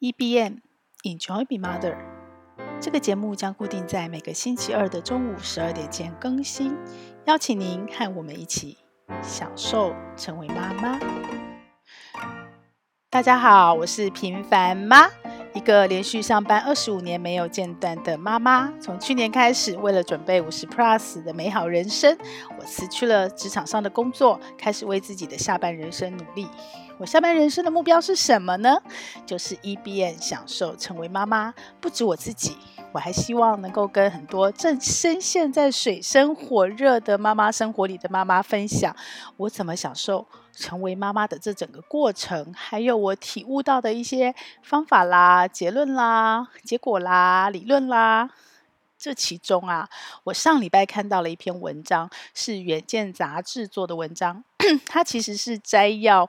EBM Enjoy Being Mother，这个节目将固定在每个星期二的中午十二点前更新，邀请您和我们一起享受成为妈妈。大家好，我是平凡妈，一个连续上班二十五年没有间断的妈妈。从去年开始，为了准备五十 Plus 的美好人生，我辞去了职场上的工作，开始为自己的下半人生努力。我下半人生的目标是什么呢？就是 EBM 享受成为妈妈。不止我自己，我还希望能够跟很多正深陷在水深火热的妈妈生活里的妈妈分享，我怎么享受成为妈妈的这整个过程，还有我体悟到的一些方法啦、结论啦、结果啦、理论啦。这其中啊，我上礼拜看到了一篇文章，是《远见》杂志做的文章，它其实是摘要。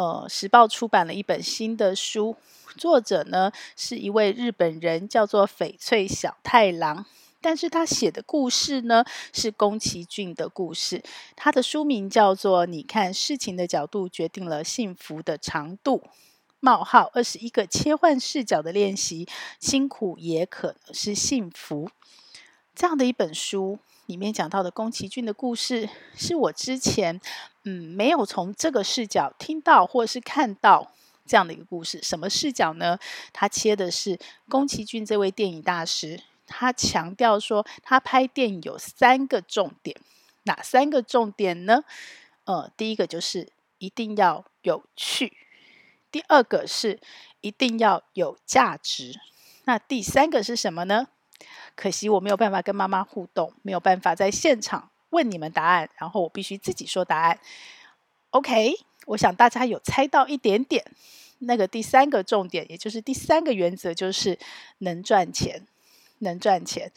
呃，时报出版了一本新的书，作者呢是一位日本人，叫做翡翠小太郎。但是他写的故事呢是宫崎骏的故事。他的书名叫做《你看事情的角度决定了幸福的长度》。冒号二十一个切换视角的练习，辛苦也可能是幸福。这样的一本书。里面讲到的宫崎骏的故事，是我之前嗯没有从这个视角听到或是看到这样的一个故事。什么视角呢？他切的是宫崎骏这位电影大师，他强调说他拍电影有三个重点，哪三个重点呢？呃，第一个就是一定要有趣，第二个是一定要有价值，那第三个是什么呢？可惜我没有办法跟妈妈互动，没有办法在现场问你们答案，然后我必须自己说答案。OK，我想大家有猜到一点点。那个第三个重点，也就是第三个原则，就是能赚钱，能赚钱。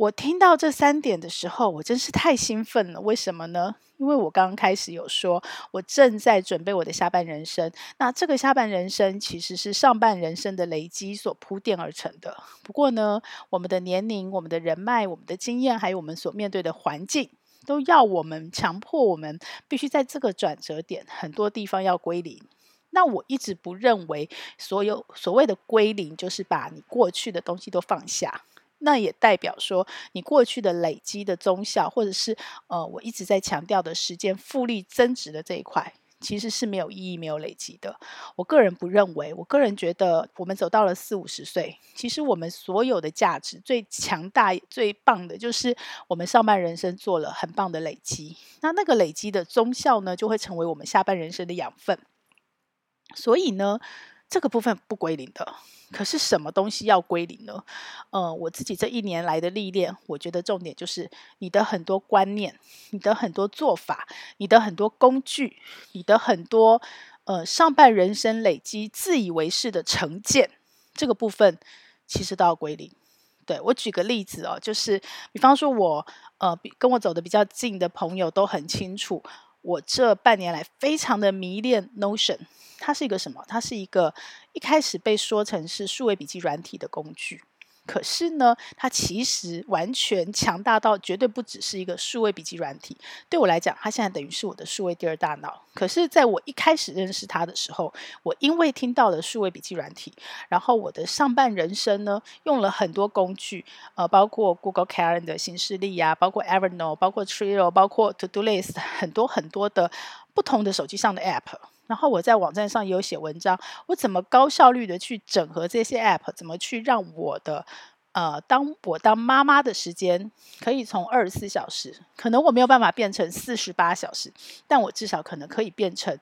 我听到这三点的时候，我真是太兴奋了。为什么呢？因为我刚刚开始有说，我正在准备我的下半人生。那这个下半人生其实是上半人生的累积所铺垫而成的。不过呢，我们的年龄、我们的人脉、我们的经验，还有我们所面对的环境，都要我们强迫我们必须在这个转折点，很多地方要归零。那我一直不认为，所有所谓的归零，就是把你过去的东西都放下。那也代表说，你过去的累积的综效，或者是呃，我一直在强调的时间复利增值的这一块，其实是没有意义、没有累积的。我个人不认为，我个人觉得，我们走到了四五十岁，其实我们所有的价值最强大、最棒的，就是我们上半人生做了很棒的累积。那那个累积的综效呢，就会成为我们下半人生的养分。所以呢，这个部分不归零的。可是什么东西要归零呢？呃，我自己这一年来的历练，我觉得重点就是你的很多观念、你的很多做法、你的很多工具、你的很多呃上半人生累积自以为是的成见，这个部分其实都要归零。对，我举个例子哦，就是比方说我呃跟我走的比较近的朋友都很清楚。我这半年来非常的迷恋 Notion，它是一个什么？它是一个一开始被说成是数位笔记软体的工具。可是呢，它其实完全强大到绝对不只是一个数位笔记软体。对我来讲，它现在等于是我的数位第二大脑。可是，在我一开始认识它的时候，我因为听到了数位笔记软体，然后我的上半人生呢，用了很多工具，呃，包括 Google Calendar 行事历呀，包括 Evernote，包括 Trello，包括 To Do List，很多很多的不同的手机上的 App。然后我在网站上也有写文章，我怎么高效率的去整合这些 App，怎么去让我的呃，当我当妈妈的时间可以从二十四小时，可能我没有办法变成四十八小时，但我至少可能可以变成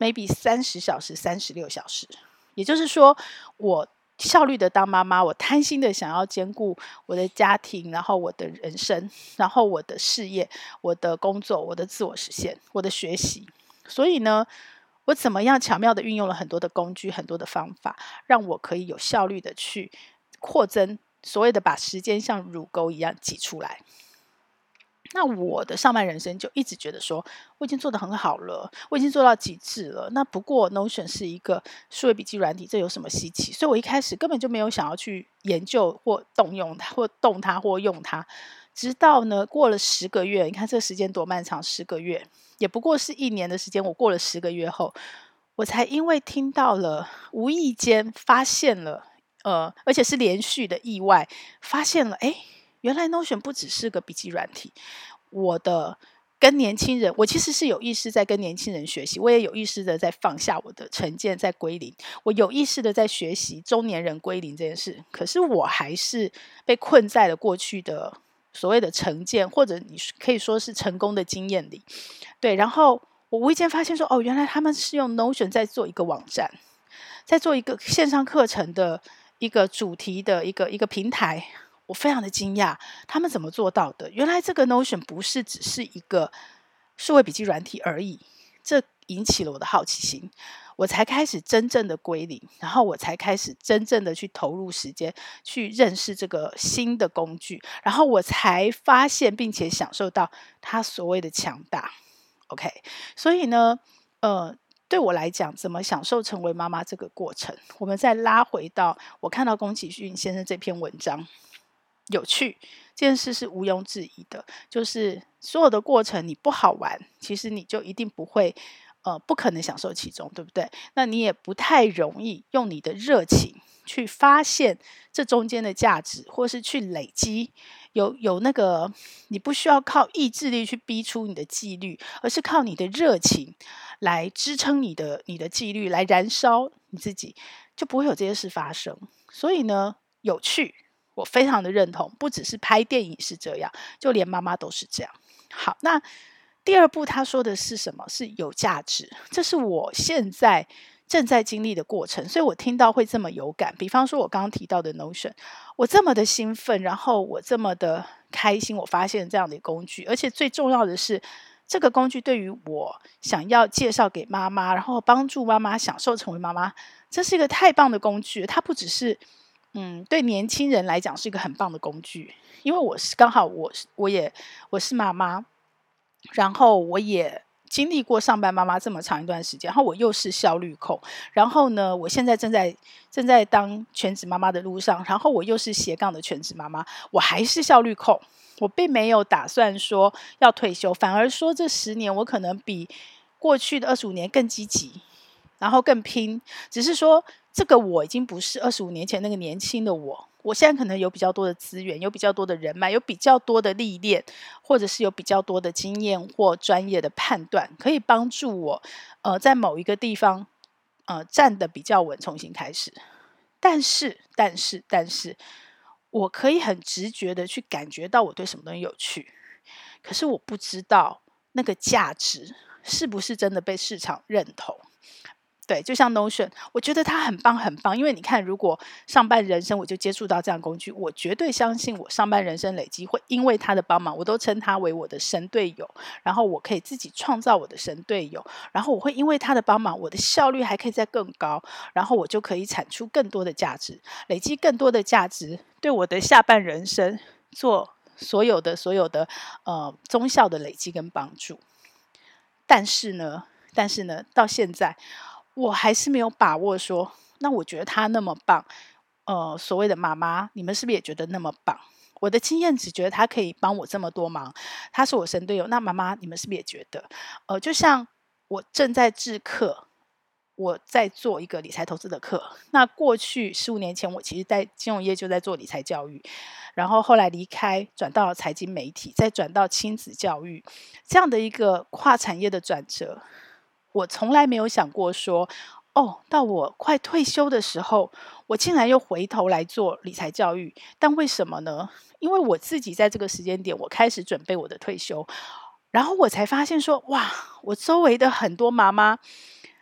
maybe 三十小时、三十六小时。也就是说，我效率的当妈妈，我贪心的想要兼顾我的家庭，然后我的人生，然后我的事业、我的工作、我的自我实现、我的学习，所以呢。我怎么样巧妙地运用了很多的工具、很多的方法，让我可以有效率地去扩增所谓的把时间像乳沟一样挤出来。那我的上半人生就一直觉得说，我已经做得很好了，我已经做到极致了。那不过 Notion 是一个数位笔记软体，这有什么稀奇？所以我一开始根本就没有想要去研究或动用它，或动它，或用它。直到呢，过了十个月，你看这时间多漫长，十个月也不过是一年的时间。我过了十个月后，我才因为听到了，无意间发现了，呃，而且是连续的意外，发现了，哎，原来 Notion 不只是个笔记软体，我的。跟年轻人，我其实是有意识在跟年轻人学习，我也有意识的在放下我的成见，在归零。我有意识的在学习中年人归零这件事，可是我还是被困在了过去的所谓的成见，或者你可以说是成功的经验里。对，然后我无意间发现说，哦，原来他们是用 Notion 在做一个网站，在做一个线上课程的一个主题的一个一个平台。我非常的惊讶，他们怎么做到的？原来这个 Notion 不是只是一个数位笔记软体而已，这引起了我的好奇心，我才开始真正的归零，然后我才开始真正的去投入时间去认识这个新的工具，然后我才发现并且享受到它所谓的强大。OK，所以呢，呃，对我来讲，怎么享受成为妈妈这个过程？我们再拉回到我看到宫崎骏先生这篇文章。有趣这件事是毋庸置疑的，就是所有的过程你不好玩，其实你就一定不会，呃，不可能享受其中，对不对？那你也不太容易用你的热情去发现这中间的价值，或是去累积有有那个，你不需要靠意志力去逼出你的纪律，而是靠你的热情来支撑你的你的纪律，来燃烧你自己，就不会有这些事发生。所以呢，有趣。我非常的认同，不只是拍电影是这样，就连妈妈都是这样。好，那第二步他说的是什么？是有价值，这是我现在正在经历的过程，所以我听到会这么有感。比方说，我刚刚提到的 Notion，我这么的兴奋，然后我这么的开心，我发现这样的工具，而且最重要的是，这个工具对于我想要介绍给妈妈，然后帮助妈妈享受成为妈妈，这是一个太棒的工具。它不只是。嗯，对年轻人来讲是一个很棒的工具，因为我是刚好我是我也我是妈妈，然后我也经历过上班妈妈这么长一段时间，然后我又是效率控，然后呢，我现在正在正在当全职妈妈的路上，然后我又是斜杠的全职妈妈，我还是效率控，我并没有打算说要退休，反而说这十年我可能比过去的二十五年更积极，然后更拼，只是说。这个我已经不是二十五年前那个年轻的我，我现在可能有比较多的资源，有比较多的人脉，有比较多的历练，或者是有比较多的经验或专业的判断，可以帮助我，呃，在某一个地方，呃，站得比较稳，重新开始。但是，但是，但是，我可以很直觉的去感觉到我对什么东西有趣，可是我不知道那个价值是不是真的被市场认同。对，就像 Notion，我觉得它很棒，很棒。因为你看，如果上半人生我就接触到这样工具，我绝对相信我上半人生累积会因为他的帮忙，我都称他为我的神队友。然后我可以自己创造我的神队友，然后我会因为他的帮忙，我的效率还可以再更高，然后我就可以产出更多的价值，累积更多的价值，对我的下半人生做所有的所有的呃忠效的累积跟帮助。但是呢，但是呢，到现在。我还是没有把握说，那我觉得他那么棒，呃，所谓的妈妈，你们是不是也觉得那么棒？我的经验只觉得他可以帮我这么多忙，他是我神队友。那妈妈，你们是不是也觉得？呃，就像我正在制课，我在做一个理财投资的课。那过去十五年前，我其实在金融业就在做理财教育，然后后来离开，转到财经媒体，再转到亲子教育，这样的一个跨产业的转折。我从来没有想过说，哦，到我快退休的时候，我竟然又回头来做理财教育。但为什么呢？因为我自己在这个时间点，我开始准备我的退休，然后我才发现说，哇，我周围的很多妈妈，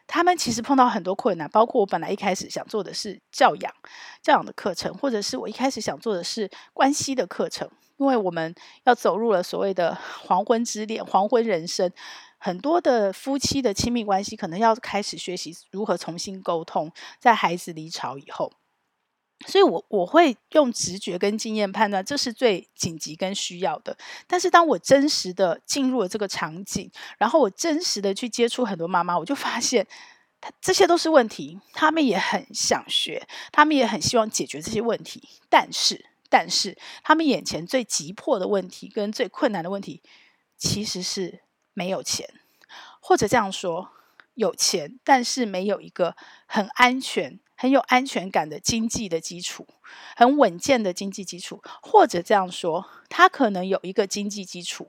她们其实碰到很多困难，包括我本来一开始想做的是教养、教养的课程，或者是我一开始想做的是关系的课程，因为我们要走入了所谓的黄昏之恋、黄昏人生。很多的夫妻的亲密关系，可能要开始学习如何重新沟通，在孩子离巢以后，所以我我会用直觉跟经验判断，这是最紧急跟需要的。但是当我真实的进入了这个场景，然后我真实的去接触很多妈妈，我就发现，他这些都是问题，他们也很想学，他们也很希望解决这些问题，但是但是他们眼前最急迫的问题跟最困难的问题，其实是。没有钱，或者这样说，有钱，但是没有一个很安全、很有安全感的经济的基础，很稳健的经济基础，或者这样说，他可能有一个经济基础，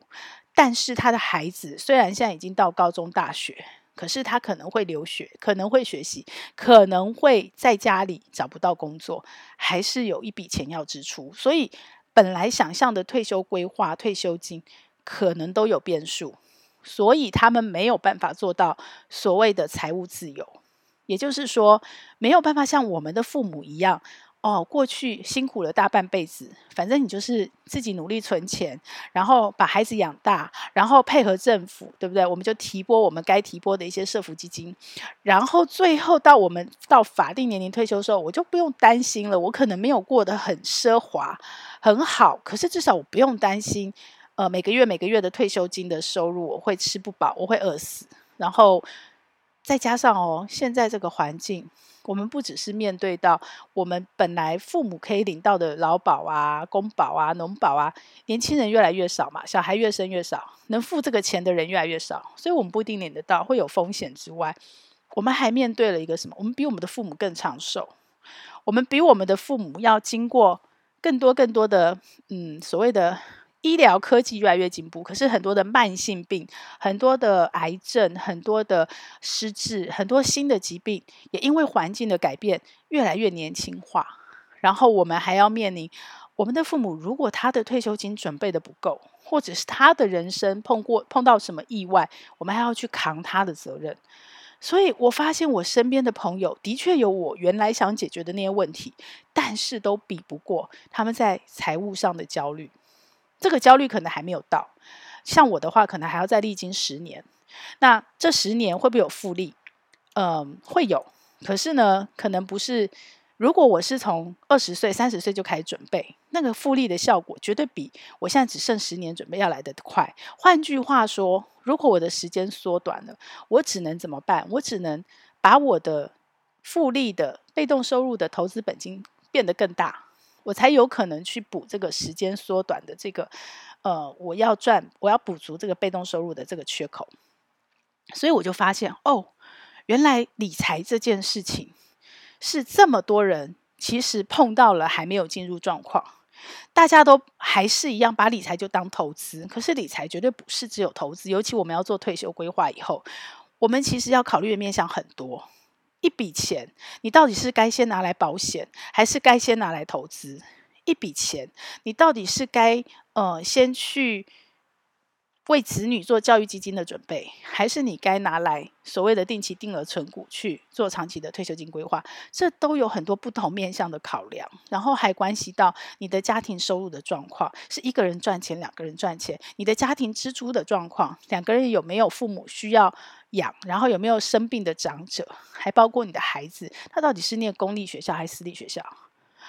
但是他的孩子虽然现在已经到高中、大学，可是他可能会留学，可能会学习，可能会在家里找不到工作，还是有一笔钱要支出，所以本来想象的退休规划、退休金可能都有变数。所以他们没有办法做到所谓的财务自由，也就是说，没有办法像我们的父母一样，哦，过去辛苦了大半辈子，反正你就是自己努力存钱，然后把孩子养大，然后配合政府，对不对？我们就提拨我们该提拨的一些社福基金，然后最后到我们到法定年龄退休的时候，我就不用担心了。我可能没有过得很奢华、很好，可是至少我不用担心。呃，每个月每个月的退休金的收入，我会吃不饱，我会饿死。然后再加上哦，现在这个环境，我们不只是面对到我们本来父母可以领到的劳保啊、公保啊、农保啊，年轻人越来越少嘛，小孩越生越少，能付这个钱的人越来越少，所以我们不一定领得到，会有风险之外，我们还面对了一个什么？我们比我们的父母更长寿，我们比我们的父母要经过更多更多的嗯所谓的。医疗科技越来越进步，可是很多的慢性病、很多的癌症、很多的失智、很多新的疾病，也因为环境的改变，越来越年轻化。然后我们还要面临我们的父母，如果他的退休金准备的不够，或者是他的人生碰过碰到什么意外，我们还要去扛他的责任。所以我发现我身边的朋友的确有我原来想解决的那些问题，但是都比不过他们在财务上的焦虑。这个焦虑可能还没有到，像我的话，可能还要再历经十年。那这十年会不会有复利？嗯，会有。可是呢，可能不是。如果我是从二十岁、三十岁就开始准备，那个复利的效果绝对比我现在只剩十年准备要来得快。换句话说，如果我的时间缩短了，我只能怎么办？我只能把我的复利的被动收入的投资本金变得更大。我才有可能去补这个时间缩短的这个，呃，我要赚，我要补足这个被动收入的这个缺口。所以我就发现，哦，原来理财这件事情是这么多人其实碰到了还没有进入状况，大家都还是一样把理财就当投资，可是理财绝对不是只有投资，尤其我们要做退休规划以后，我们其实要考虑的面向很多。一笔钱，你到底是该先拿来保险，还是该先拿来投资？一笔钱，你到底是该呃先去为子女做教育基金的准备，还是你该拿来所谓的定期定额存股去做长期的退休金规划？这都有很多不同面向的考量，然后还关系到你的家庭收入的状况，是一个人赚钱，两个人赚钱，你的家庭支出的状况，两个人有没有父母需要？养，然后有没有生病的长者，还包括你的孩子，他到底是念公立学校还是私立学校？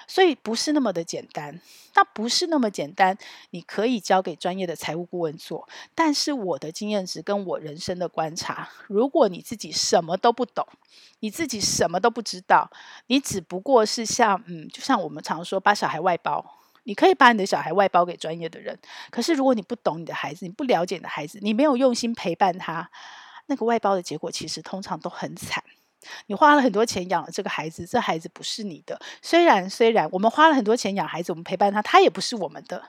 所以不是那么的简单，那不是那么简单。你可以交给专业的财务顾问做，但是我的经验值跟我人生的观察，如果你自己什么都不懂，你自己什么都不知道，你只不过是像嗯，就像我们常说把小孩外包，你可以把你的小孩外包给专业的人，可是如果你不懂你的孩子，你不了解你的孩子，你没有用心陪伴他。那个外包的结果其实通常都很惨。你花了很多钱养了这个孩子，这孩子不是你的。虽然虽然我们花了很多钱养孩子，我们陪伴他，他也不是我们的。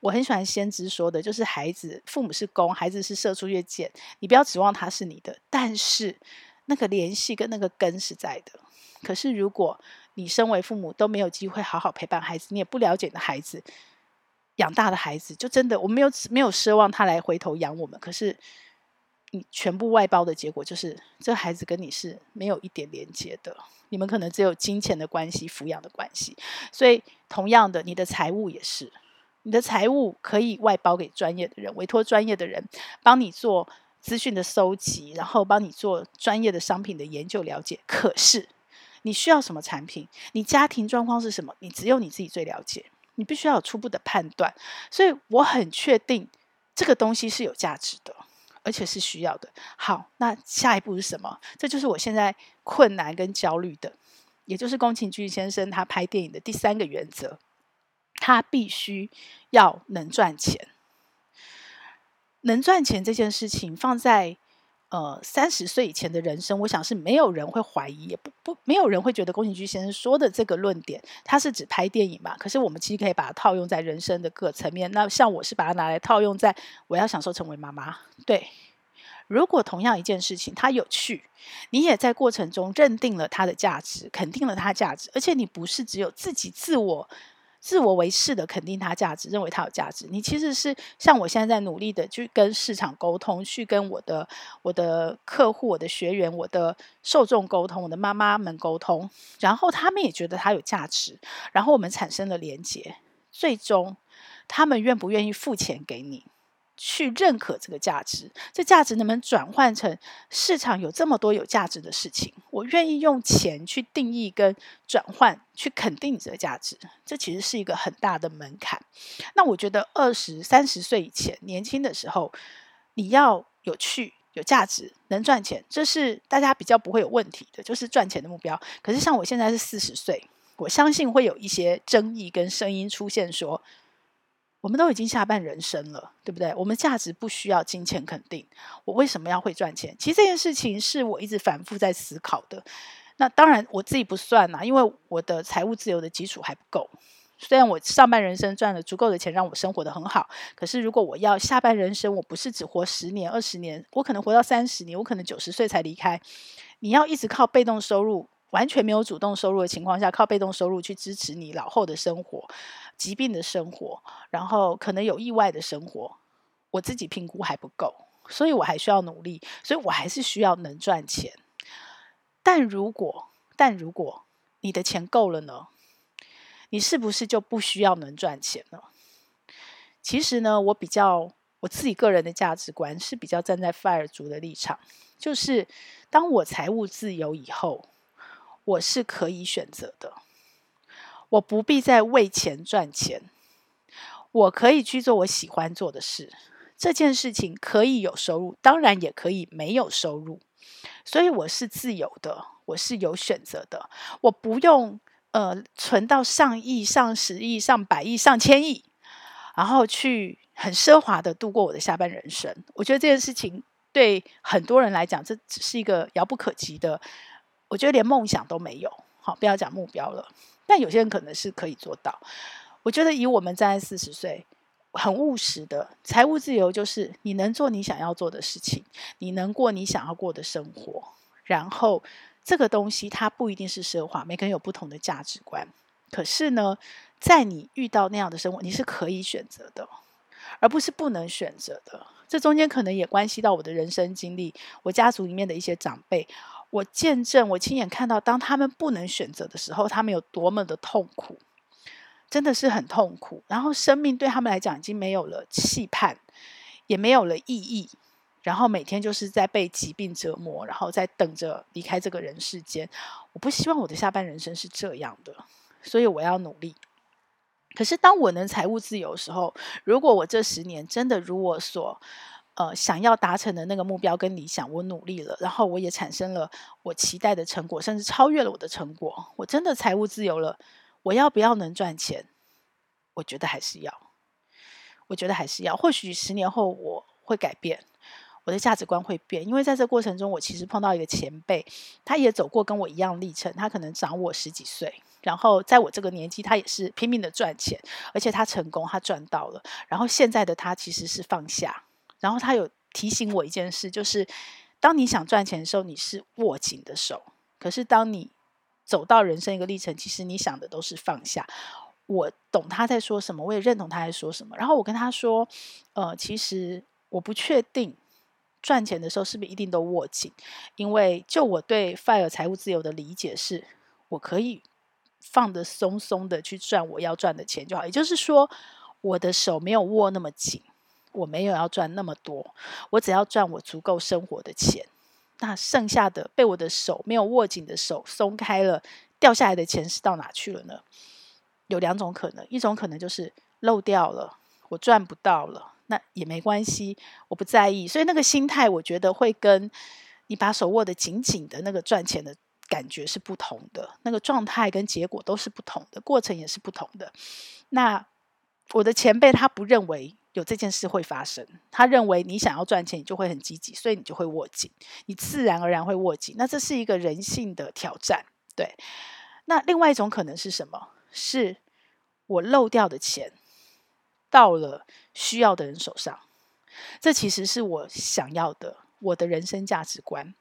我很喜欢先知说的，就是孩子父母是公，孩子是射出月箭，你不要指望他是你的。但是那个联系跟那个根是在的。可是如果你身为父母都没有机会好好陪伴孩子，你也不了解你的孩子，养大的孩子就真的我没有没有奢望他来回头养我们。可是。你全部外包的结果就是，这孩子跟你是没有一点连接的，你们可能只有金钱的关系、抚养的关系。所以，同样的，你的财务也是，你的财务可以外包给专业的人，委托专业的人帮你做资讯的搜集，然后帮你做专业的商品的研究了解。可是，你需要什么产品？你家庭状况是什么？你只有你自己最了解，你必须要有初步的判断。所以，我很确定这个东西是有价值的。而且是需要的。好，那下一步是什么？这就是我现在困难跟焦虑的，也就是宫崎骏先生他拍电影的第三个原则：他必须要能赚钱。能赚钱这件事情放在呃，三十岁以前的人生，我想是没有人会怀疑，也不不没有人会觉得宫崎骏先生说的这个论点，他是指拍电影嘛？可是我们其实可以把它套用在人生的各层面。那像我是把它拿来套用在我要享受成为妈妈。对，如果同样一件事情它有趣，你也在过程中认定了它的价值，肯定了它的价值，而且你不是只有自己自我。自我为是的肯定它价值，认为它有价值。你其实是像我现在在努力的去跟市场沟通，去跟我的我的客户、我的学员、我的受众沟通，我的妈妈们沟通，然后他们也觉得它有价值，然后我们产生了连接，最终他们愿不愿意付钱给你？去认可这个价值，这价值能不能转换成市场有这么多有价值的事情？我愿意用钱去定义跟转换，去肯定你这个价值。这其实是一个很大的门槛。那我觉得二十三十岁以前年轻的时候，你要有趣、有价值、能赚钱，这是大家比较不会有问题的，就是赚钱的目标。可是像我现在是四十岁，我相信会有一些争议跟声音出现说。我们都已经下半人生了，对不对？我们价值不需要金钱肯定。我为什么要会赚钱？其实这件事情是我一直反复在思考的。那当然我自己不算啦，因为我的财务自由的基础还不够。虽然我上半人生赚了足够的钱让我生活得很好，可是如果我要下半人生，我不是只活十年、二十年，我可能活到三十年，我可能九十岁才离开。你要一直靠被动收入。完全没有主动收入的情况下，靠被动收入去支持你老后的生活、疾病的生活，然后可能有意外的生活，我自己评估还不够，所以我还需要努力，所以我还是需要能赚钱。但如果但如果你的钱够了呢？你是不是就不需要能赚钱了？其实呢，我比较我自己个人的价值观是比较站在 FIRE 族的立场，就是当我财务自由以后。我是可以选择的，我不必再为钱赚钱，我可以去做我喜欢做的事。这件事情可以有收入，当然也可以没有收入，所以我是自由的，我是有选择的。我不用呃存到上亿、上十亿、上百亿、上千亿，然后去很奢华的度过我的下半人生。我觉得这件事情对很多人来讲，这只是一个遥不可及的。我觉得连梦想都没有，好，不要讲目标了。但有些人可能是可以做到。我觉得以我们站在四十岁，很务实的财务自由，就是你能做你想要做的事情，你能过你想要过的生活。然后这个东西它不一定是奢华，每个人有不同的价值观。可是呢，在你遇到那样的生活，你是可以选择的，而不是不能选择的。这中间可能也关系到我的人生经历，我家族里面的一些长辈。我见证，我亲眼看到，当他们不能选择的时候，他们有多么的痛苦，真的是很痛苦。然后生命对他们来讲已经没有了期盼，也没有了意义，然后每天就是在被疾病折磨，然后在等着离开这个人世间。我不希望我的下半人生是这样的，所以我要努力。可是当我能财务自由的时候，如果我这十年真的如我所呃，想要达成的那个目标跟理想，我努力了，然后我也产生了我期待的成果，甚至超越了我的成果。我真的财务自由了，我要不要能赚钱？我觉得还是要，我觉得还是要。或许十年后我会改变，我的价值观会变，因为在这过程中，我其实碰到一个前辈，他也走过跟我一样历程，他可能长我十几岁，然后在我这个年纪，他也是拼命的赚钱，而且他成功，他赚到了。然后现在的他其实是放下。然后他有提醒我一件事，就是当你想赚钱的时候，你是握紧的手；可是当你走到人生一个历程，其实你想的都是放下。我懂他在说什么，我也认同他在说什么。然后我跟他说：“呃，其实我不确定赚钱的时候是不是一定都握紧，因为就我对 FIRE 财务自由的理解是，我可以放得松松的去赚我要赚的钱就好。也就是说，我的手没有握那么紧。”我没有要赚那么多，我只要赚我足够生活的钱。那剩下的被我的手没有握紧的手松开了，掉下来的钱是到哪去了呢？有两种可能，一种可能就是漏掉了，我赚不到了，那也没关系，我不在意。所以那个心态，我觉得会跟你把手握得紧紧的那个赚钱的感觉是不同的，那个状态跟结果都是不同的，过程也是不同的。那我的前辈他不认为。有这件事会发生。他认为你想要赚钱，你就会很积极，所以你就会握紧，你自然而然会握紧。那这是一个人性的挑战，对。那另外一种可能是什么？是我漏掉的钱到了需要的人手上，这其实是我想要的，我的人生价值观。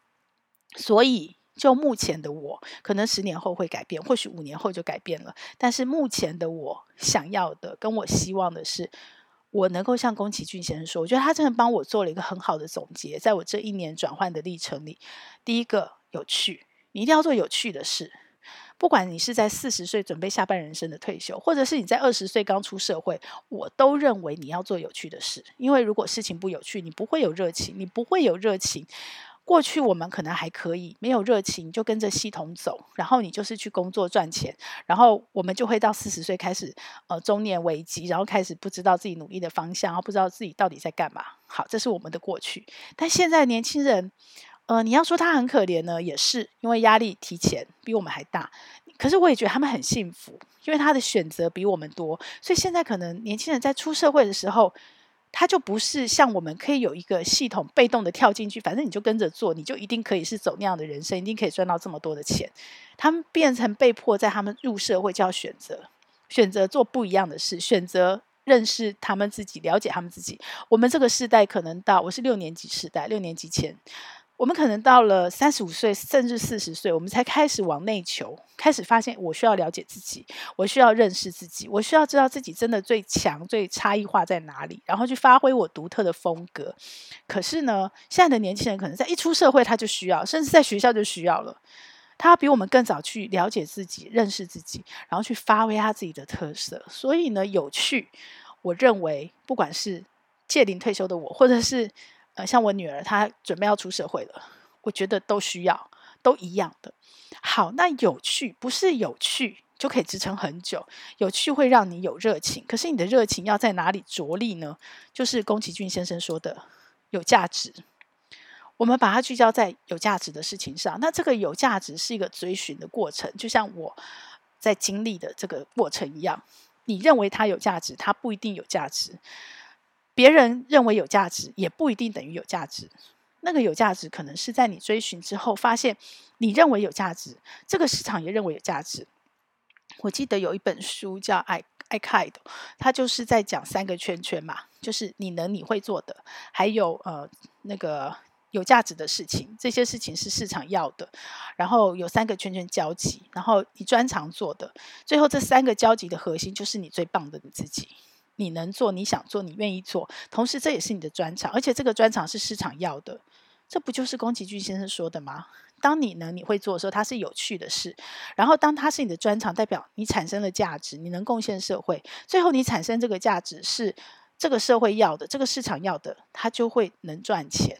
所以，就目前的我，可能十年后会改变，或许五年后就改变了。但是目前的我想要的，跟我希望的是，我能够像宫崎骏先生说，我觉得他真的帮我做了一个很好的总结。在我这一年转换的历程里，第一个有趣，你一定要做有趣的事。不管你是在四十岁准备下半人生的退休，或者是你在二十岁刚出社会，我都认为你要做有趣的事。因为如果事情不有趣，你不会有热情，你不会有热情。过去我们可能还可以，没有热情就跟着系统走，然后你就是去工作赚钱，然后我们就会到四十岁开始，呃，中年危机，然后开始不知道自己努力的方向，然后不知道自己到底在干嘛。好，这是我们的过去。但现在年轻人。呃，你要说他很可怜呢，也是因为压力提前比我们还大。可是我也觉得他们很幸福，因为他的选择比我们多。所以现在可能年轻人在出社会的时候，他就不是像我们可以有一个系统被动的跳进去，反正你就跟着做，你就一定可以是走那样的人生，一定可以赚到这么多的钱。他们变成被迫在他们入社会就要选择，选择做不一样的事，选择认识他们自己，了解他们自己。我们这个世代可能到，我是六年级时代，六年级前。我们可能到了三十五岁，甚至四十岁，我们才开始往内求，开始发现我需要了解自己，我需要认识自己，我需要知道自己真的最强、最差异化在哪里，然后去发挥我独特的风格。可是呢，现在的年轻人可能在一出社会他就需要，甚至在学校就需要了。他比我们更早去了解自己、认识自己，然后去发挥他自己的特色。所以呢，有趣，我认为不管是届龄退休的我，或者是。呃，像我女儿，她准备要出社会了，我觉得都需要，都一样的。好，那有趣不是有趣就可以支撑很久，有趣会让你有热情，可是你的热情要在哪里着力呢？就是宫崎骏先生说的有价值。我们把它聚焦在有价值的事情上，那这个有价值是一个追寻的过程，就像我在经历的这个过程一样。你认为它有价值，它不一定有价值。别人认为有价值，也不一定等于有价值。那个有价值，可能是在你追寻之后，发现你认为有价值，这个市场也认为有价值。我记得有一本书叫《爱爱凯的》，它就是在讲三个圈圈嘛，就是你能你会做的，还有呃那个有价值的事情，这些事情是市场要的。然后有三个圈圈交集，然后你专长做的，最后这三个交集的核心就是你最棒的你自己。你能做，你想做，你愿意做，同时这也是你的专长，而且这个专长是市场要的，这不就是宫崎骏先生说的吗？当你能，你会做的时候，它是有趣的事；然后当它是你的专长，代表你产生了价值，你能贡献社会，最后你产生这个价值是这个社会要的，这个市场要的，它就会能赚钱。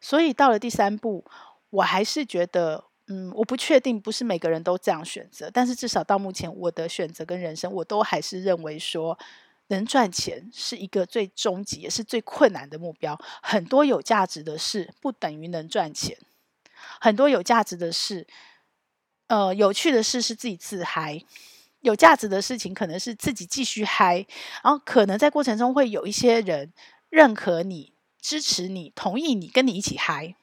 所以到了第三步，我还是觉得。嗯，我不确定，不是每个人都这样选择，但是至少到目前，我的选择跟人生，我都还是认为说，能赚钱是一个最终极也是最困难的目标。很多有价值的事不等于能赚钱，很多有价值的事，呃，有趣的事是自己自嗨，有价值的事情可能是自己继续嗨，然后可能在过程中会有一些人认可你、支持你、同意你、跟你一起嗨。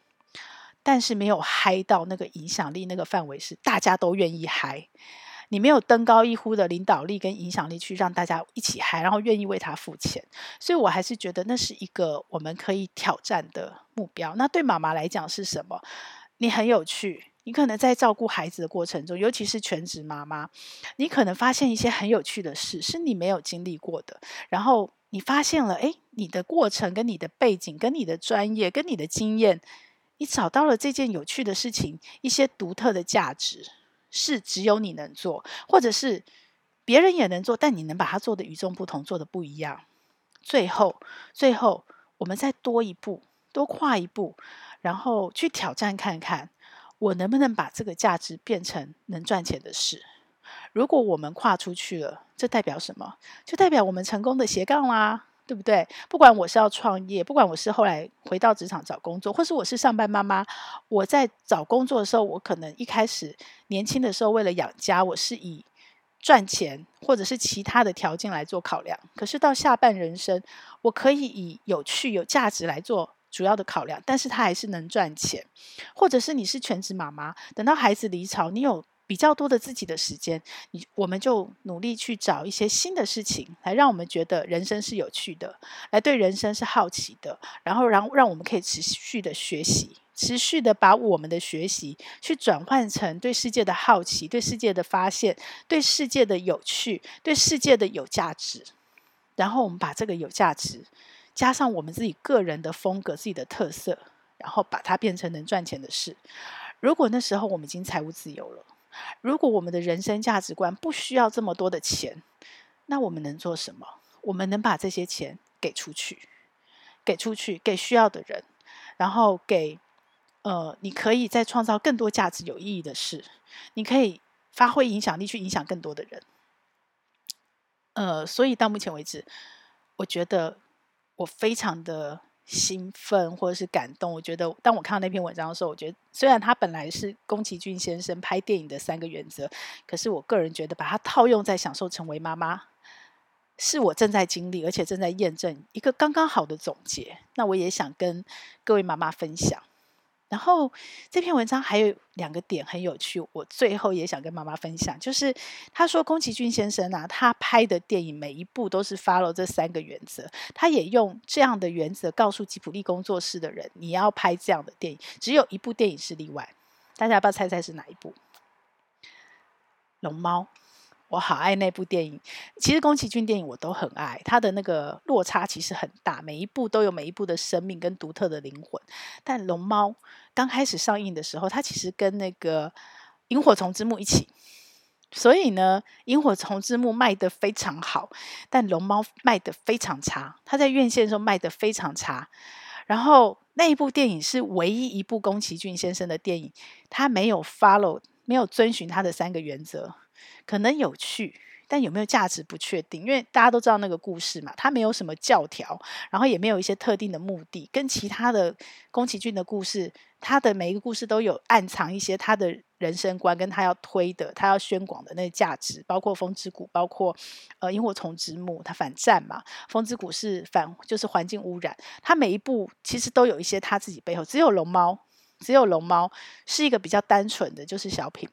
但是没有嗨到那个影响力那个范围是大家都愿意嗨，你没有登高一呼的领导力跟影响力去让大家一起嗨，然后愿意为他付钱，所以我还是觉得那是一个我们可以挑战的目标。那对妈妈来讲是什么？你很有趣，你可能在照顾孩子的过程中，尤其是全职妈妈，你可能发现一些很有趣的事是你没有经历过的，然后你发现了，诶，你的过程跟你的背景跟你的专业跟你的经验。你找到了这件有趣的事情，一些独特的价值，是只有你能做，或者是别人也能做，但你能把它做得与众不同，做得不一样。最后，最后，我们再多一步，多跨一步，然后去挑战看看，我能不能把这个价值变成能赚钱的事。如果我们跨出去了，这代表什么？就代表我们成功的斜杠啦。对不对？不管我是要创业，不管我是后来回到职场找工作，或是我是上班妈妈，我在找工作的时候，我可能一开始年轻的时候为了养家，我是以赚钱或者是其他的条件来做考量。可是到下半人生，我可以以有趣、有价值来做主要的考量，但是他还是能赚钱。或者是你是全职妈妈，等到孩子离巢，你有比较多的自己的时间，你我们就努力去找一些新的事情，来让我们觉得人生是有趣的，来对人生是好奇的，然后让让我们可以持续的学习。持续的把我们的学习去转换成对世界的好奇、对世界的发现、对世界的有趣、对世界的有价值，然后我们把这个有价值加上我们自己个人的风格、自己的特色，然后把它变成能赚钱的事。如果那时候我们已经财务自由了，如果我们的人生价值观不需要这么多的钱，那我们能做什么？我们能把这些钱给出去，给出去，给需要的人，然后给。呃，你可以再创造更多价值、有意义的事，你可以发挥影响力去影响更多的人。呃，所以到目前为止，我觉得我非常的兴奋或者是感动。我觉得当我看到那篇文章的时候，我觉得虽然它本来是宫崎骏先生拍电影的三个原则，可是我个人觉得把它套用在享受成为妈妈，是我正在经历而且正在验证一个刚刚好的总结。那我也想跟各位妈妈分享。然后这篇文章还有两个点很有趣，我最后也想跟妈妈分享，就是他说宫崎骏先生啊，他拍的电影每一部都是 follow 这三个原则，他也用这样的原则告诉吉卜力工作室的人，你要拍这样的电影，只有一部电影是例外，大家要不要猜猜是哪一部？龙猫。我好爱那部电影，其实宫崎骏电影我都很爱，他的那个落差其实很大，每一部都有每一部的生命跟独特的灵魂。但龙猫刚开始上映的时候，它其实跟那个萤火虫之墓一起，所以呢，萤火虫之墓卖得非常好，但龙猫卖得非常差。它在院线的时候卖得非常差，然后那一部电影是唯一一部宫崎骏先生的电影，他没有 follow，没有遵循他的三个原则。可能有趣，但有没有价值不确定，因为大家都知道那个故事嘛，它没有什么教条，然后也没有一些特定的目的，跟其他的宫崎骏的故事，他的每一个故事都有暗藏一些他的人生观，跟他要推的、他要宣广的那个价值，包括《风之谷》，包括呃《萤火虫之墓》，他反战嘛，《风之谷》是反就是环境污染，他每一部其实都有一些他自己背后，只有龙猫，只有龙猫是一个比较单纯的，就是小品，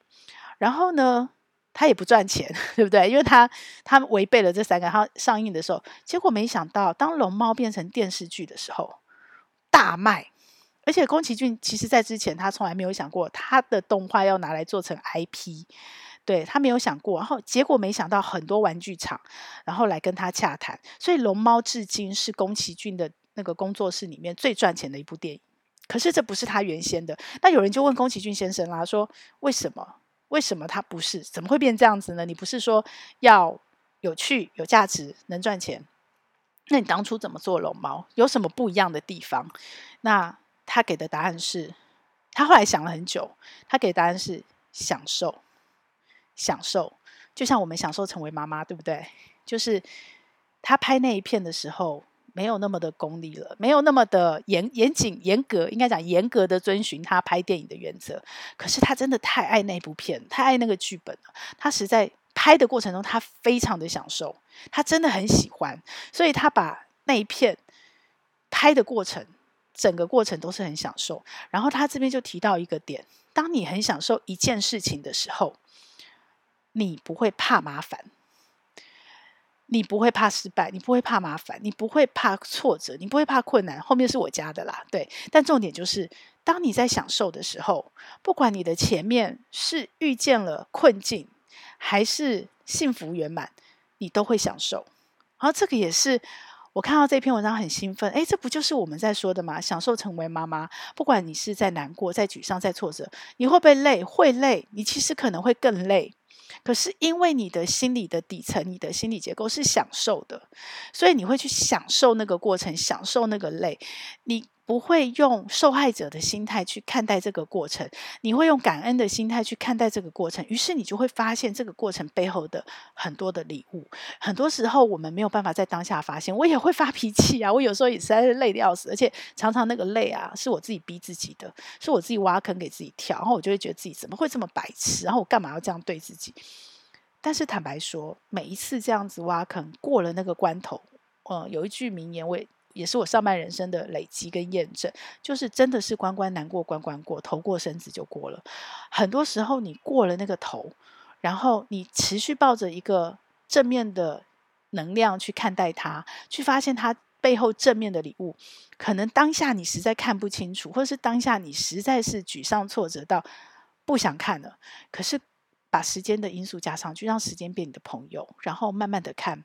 然后呢，他也不赚钱，对不对？因为他他违背了这三个。他上映的时候，结果没想到，当龙猫变成电视剧的时候，大卖。而且宫崎骏其实在之前，他从来没有想过他的动画要拿来做成 IP，对，他没有想过。然后结果没想到，很多玩具厂然后来跟他洽谈，所以龙猫至今是宫崎骏的那个工作室里面最赚钱的一部电影。可是这不是他原先的。那有人就问宫崎骏先生啦，说为什么？为什么他不是？怎么会变这样子呢？你不是说要有趣、有价值、能赚钱？那你当初怎么做龙猫？有什么不一样的地方？那他给的答案是，他后来想了很久，他给的答案是享受，享受，就像我们享受成为妈妈，对不对？就是他拍那一片的时候。没有那么的功利了，没有那么的严严谨严格，应该讲严格的遵循他拍电影的原则。可是他真的太爱那部片，太爱那个剧本了。他实在拍的过程中，他非常的享受，他真的很喜欢，所以他把那一片拍的过程，整个过程都是很享受。然后他这边就提到一个点：当你很享受一件事情的时候，你不会怕麻烦。你不会怕失败，你不会怕麻烦，你不会怕挫折，你不会怕困难。后面是我加的啦，对。但重点就是，当你在享受的时候，不管你的前面是遇见了困境，还是幸福圆满，你都会享受。然后这个也是我看到这篇文章很兴奋。哎，这不就是我们在说的吗？享受成为妈妈，不管你是在难过、在沮丧、在挫折，你会不会累？会累。你其实可能会更累。可是因为你的心理的底层，你的心理结构是享受的，所以你会去享受那个过程，享受那个累，你。不会用受害者的心态去看待这个过程，你会用感恩的心态去看待这个过程，于是你就会发现这个过程背后的很多的礼物。很多时候我们没有办法在当下发现，我也会发脾气啊，我有时候也实在是累得要死，而且常常那个累啊是我自己逼自己的，是我自己挖坑给自己跳，然后我就会觉得自己怎么会这么白痴，然后我干嘛要这样对自己？但是坦白说，每一次这样子挖坑过了那个关头，呃，有一句名言，我也也是我上半人生的累积跟验证，就是真的是关关难过关关过，头过身子就过了。很多时候你过了那个头，然后你持续抱着一个正面的能量去看待它，去发现它背后正面的礼物。可能当下你实在看不清楚，或者是当下你实在是沮丧挫折到不想看了，可是。把时间的因素加上去，让时间变你的朋友，然后慢慢的看，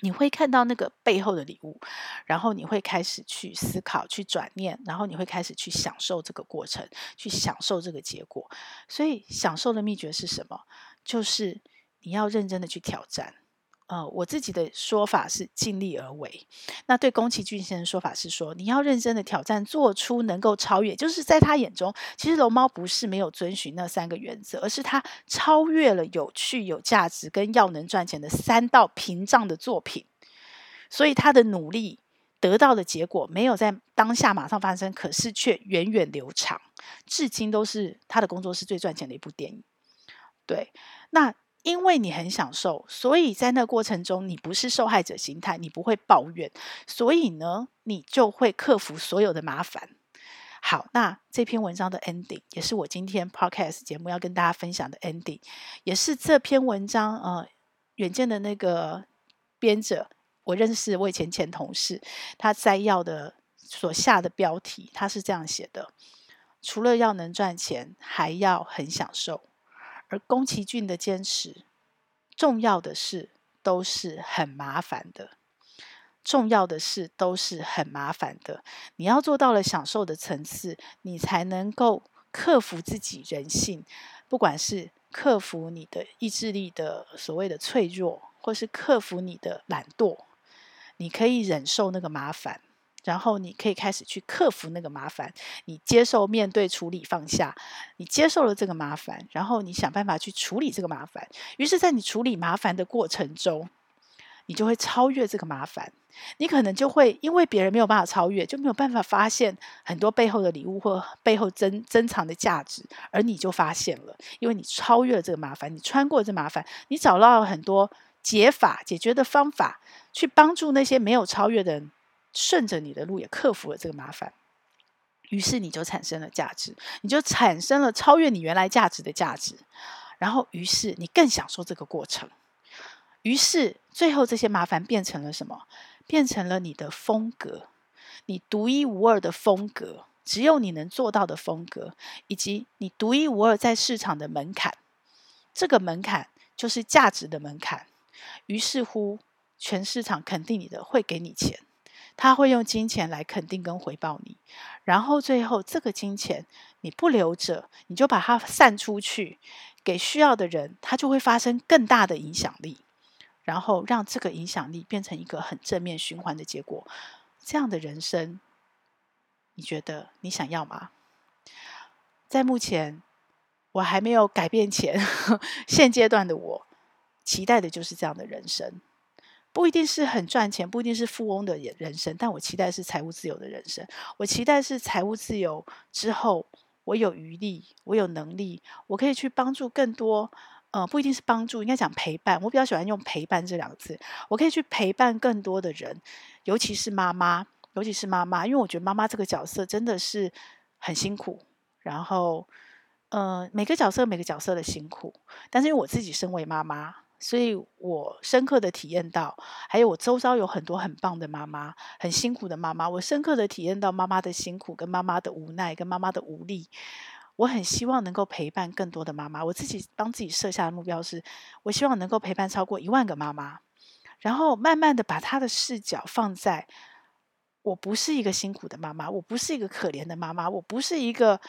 你会看到那个背后的礼物，然后你会开始去思考、去转念，然后你会开始去享受这个过程，去享受这个结果。所以，享受的秘诀是什么？就是你要认真的去挑战。呃，我自己的说法是尽力而为。那对宫崎骏先生说法是说，你要认真的挑战，做出能够超越。就是在他眼中，其实龙猫不是没有遵循那三个原则，而是他超越了有趣、有价值跟要能赚钱的三道屏障的作品。所以他的努力得到的结果没有在当下马上发生，可是却源远流长，至今都是他的工作室最赚钱的一部电影。对，那。因为你很享受，所以在那过程中，你不是受害者心态，你不会抱怨，所以呢，你就会克服所有的麻烦。好，那这篇文章的 ending 也是我今天 podcast 节目要跟大家分享的 ending，也是这篇文章呃，远见的那个编者，我认识我以前前同事，他摘要的所下的标题，他是这样写的：除了要能赚钱，还要很享受。而宫崎骏的坚持，重要的事都是很麻烦的，重要的事都是很麻烦的。你要做到了享受的层次，你才能够克服自己人性，不管是克服你的意志力的所谓的脆弱，或是克服你的懒惰，你可以忍受那个麻烦。然后你可以开始去克服那个麻烦，你接受、面对、处理、放下，你接受了这个麻烦，然后你想办法去处理这个麻烦。于是，在你处理麻烦的过程中，你就会超越这个麻烦。你可能就会因为别人没有办法超越，就没有办法发现很多背后的礼物或背后珍珍藏的价值，而你就发现了，因为你超越了这个麻烦，你穿过这麻烦，你找到了很多解法、解决的方法，去帮助那些没有超越的人。顺着你的路也克服了这个麻烦，于是你就产生了价值，你就产生了超越你原来价值的价值，然后于是你更享受这个过程，于是最后这些麻烦变成了什么？变成了你的风格，你独一无二的风格，只有你能做到的风格，以及你独一无二在市场的门槛，这个门槛就是价值的门槛。于是乎，全市场肯定你的，会给你钱。他会用金钱来肯定跟回报你，然后最后这个金钱你不留着，你就把它散出去给需要的人，它就会发生更大的影响力，然后让这个影响力变成一个很正面循环的结果。这样的人生，你觉得你想要吗？在目前我还没有改变前，现阶段的我期待的就是这样的人生。不一定是很赚钱，不一定是富翁的人生，但我期待是财务自由的人生。我期待是财务自由之后，我有余力，我有能力，我可以去帮助更多。呃，不一定是帮助，应该讲陪伴。我比较喜欢用陪伴这两个字。我可以去陪伴更多的人，尤其是妈妈，尤其是妈妈，因为我觉得妈妈这个角色真的是很辛苦。然后，呃，每个角色每个角色的辛苦，但是因为我自己身为妈妈。所以我深刻的体验到，还有我周遭有很多很棒的妈妈，很辛苦的妈妈。我深刻的体验到妈妈的辛苦，跟妈妈的无奈，跟妈妈的无力。我很希望能够陪伴更多的妈妈。我自己帮自己设下的目标是，我希望能够陪伴超过一万个妈妈，然后慢慢的把她的视角放在，我不是一个辛苦的妈妈，我不是一个可怜的妈妈，我不是一个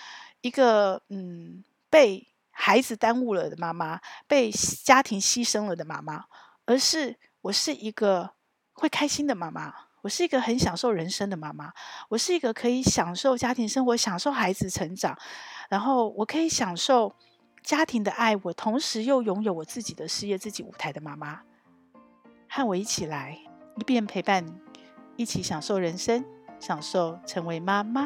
一个嗯被。孩子耽误了的妈妈，被家庭牺牲了的妈妈，而是我是一个会开心的妈妈，我是一个很享受人生的妈妈，我是一个可以享受家庭生活、享受孩子成长，然后我可以享受家庭的爱，我同时又拥有我自己的事业、自己舞台的妈妈，和我一起来，一边陪伴，一起享受人生，享受成为妈妈。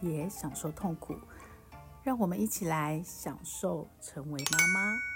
也享受痛苦，让我们一起来享受成为妈妈。